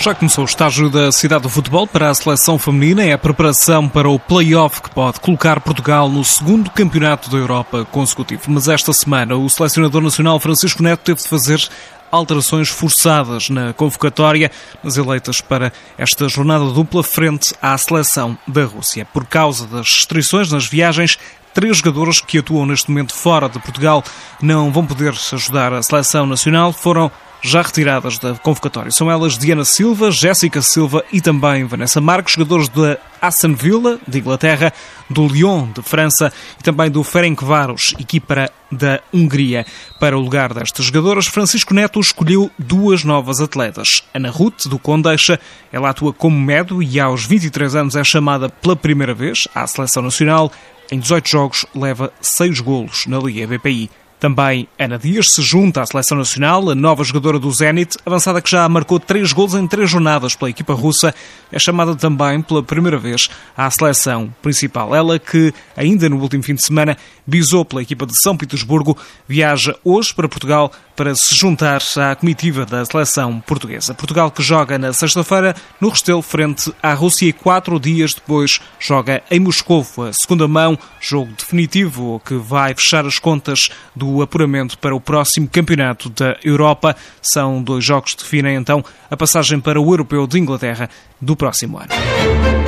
Já começou o estágio da cidade do futebol para a seleção feminina. É a preparação para o play-off que pode colocar Portugal no segundo campeonato da Europa consecutivo. Mas esta semana o selecionador nacional Francisco Neto teve de fazer alterações forçadas na convocatória nas eleitas para esta jornada dupla frente à seleção da Rússia. Por causa das restrições nas viagens, três jogadoras que atuam neste momento fora de Portugal não vão poder ajudar a seleção nacional. Foram já retiradas da convocatória. São elas Diana Silva, Jéssica Silva e também Vanessa Marques, jogadores da Aston Villa, de Inglaterra, do Lyon, de França e também do Ferencváros, equipa da Hungria. Para o lugar destas jogadoras, Francisco Neto escolheu duas novas atletas. Ana Ruth, do Condeixa, ela atua como médio e aos 23 anos é chamada pela primeira vez à Seleção Nacional. Em 18 jogos, leva 6 golos na Liga BPI. Também Ana Dias se junta à seleção nacional, a nova jogadora do Zenit, avançada que já marcou três gols em três jornadas pela equipa russa, é chamada também pela primeira vez à seleção principal. Ela que, ainda no último fim de semana, bisou pela equipa de São Petersburgo, viaja hoje para Portugal para se juntar à comitiva da seleção portuguesa. Portugal que joga na sexta-feira no Restelo frente à Rússia e quatro dias depois joga em Moscou, a segunda mão, jogo definitivo que vai fechar as contas do apuramento para o próximo campeonato da Europa. São dois jogos que definem então a passagem para o Europeu de Inglaterra do próximo ano.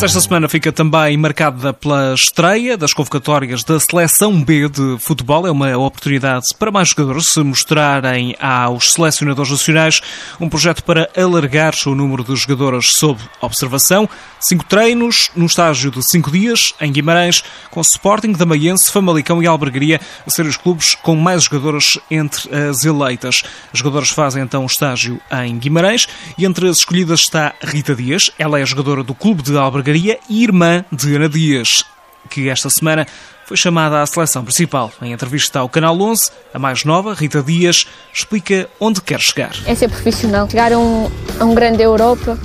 Esta semana fica também marcada pela estreia das convocatórias da Seleção B de futebol. É uma oportunidade para mais jogadores se mostrarem aos selecionadores nacionais um projeto para alargar o número de jogadores sob observação. Cinco treinos num estágio de cinco dias em Guimarães, com Sporting, Damaiense, Famalicão e Albergaria a ser os clubes com mais jogadores entre as eleitas. Os jogadores fazem então o estágio em Guimarães e entre as escolhidas está Rita Dias. Ela é jogadora do Clube de Albergaria e irmã de Ana Dias, que esta semana foi chamada à seleção principal. Em entrevista ao Canal 11, a mais nova, Rita Dias, explica onde quer chegar. É ser profissional, chegar a um, a um grande Europa,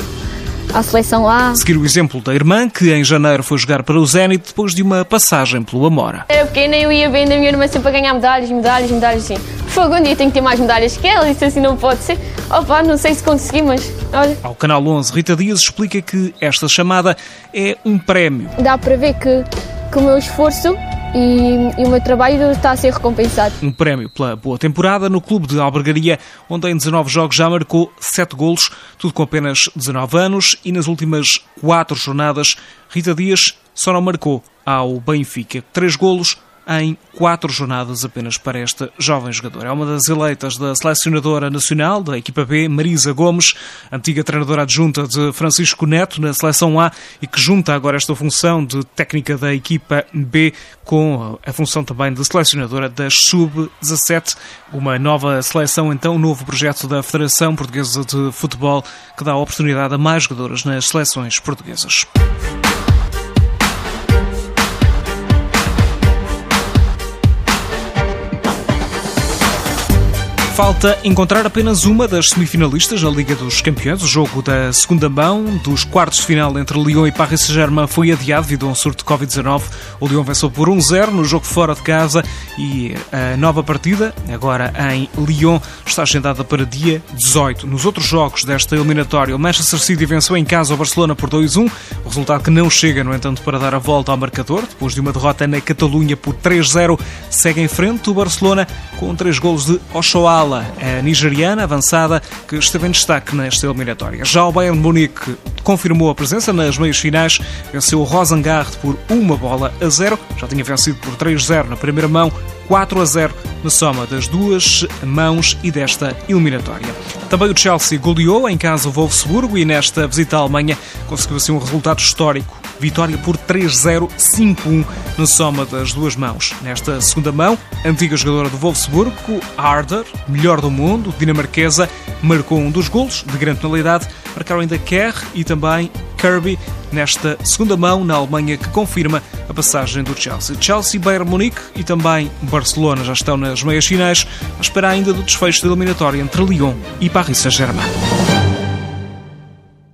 à seleção A. Seguir o exemplo da irmã, que em janeiro foi jogar para o Zenit depois de uma passagem pelo Amora. Era pequena e eu ia vendo a minha irmã sempre a ganhar medalhas, medalhas, medalhas, assim. Fogo, um dia tenho que ter mais medalhas que ela, isso assim não pode ser. Opa, não sei se consegui, mas olha. Ao Canal 11, Rita Dias explica que esta chamada é um prémio. Dá para ver que, que o meu esforço e, e, o meu trabalho está a ser recompensado. Um prémio pela boa temporada no clube de Albergaria, onde em 19 jogos já marcou 7 golos, tudo com apenas 19 anos, e nas últimas 4 jornadas, Rita Dias só não marcou ao Benfica. 3 golos, em quatro jornadas apenas para esta jovem jogadora. É uma das eleitas da selecionadora nacional da equipa B, Marisa Gomes, antiga treinadora adjunta de Francisco Neto na seleção A e que junta agora esta função de técnica da equipa B com a função também de selecionadora das Sub-17. Uma nova seleção, então, um novo projeto da Federação Portuguesa de Futebol que dá oportunidade a mais jogadoras nas seleções portuguesas. Falta encontrar apenas uma das semifinalistas na Liga dos Campeões. O jogo da segunda mão dos quartos de final entre Lyon e Paris Saint-Germain foi adiado devido a um surto de Covid-19. O Lyon venceu por 1-0 no jogo fora de casa e a nova partida, agora em Lyon, está agendada para dia 18. Nos outros jogos desta eliminatória, o Manchester City venceu em casa o Barcelona por 2-1, o resultado que não chega, no entanto, para dar a volta ao marcador. Depois de uma derrota na Catalunha por 3-0, segue em frente o Barcelona com três golos de Ochoala a nigeriana avançada, que esteve em destaque nesta eliminatória. Já o Bayern Munique confirmou a presença nas meias finais, venceu o Rosengard por uma bola a zero, já tinha vencido por 3-0 na primeira mão, 4 a 0 na soma das duas mãos e desta eliminatória. Também o Chelsea goleou em casa o Wolfsburgo e nesta visita à Alemanha conseguiu assim um resultado histórico. Vitória por 3-0-5-1 na soma das duas mãos. Nesta segunda mão, a antiga jogadora do Wolfsburgo, Harder, melhor do mundo, dinamarquesa, marcou um dos golos de grande penalidade. Marcaram ainda Kerr e também Kirby nesta segunda mão na Alemanha que confirma a passagem do Chelsea. Chelsea, Bayern Munique e também Barcelona já estão nas meias finais, a esperar ainda do desfecho da eliminatória entre Lyon e Paris Saint-Germain.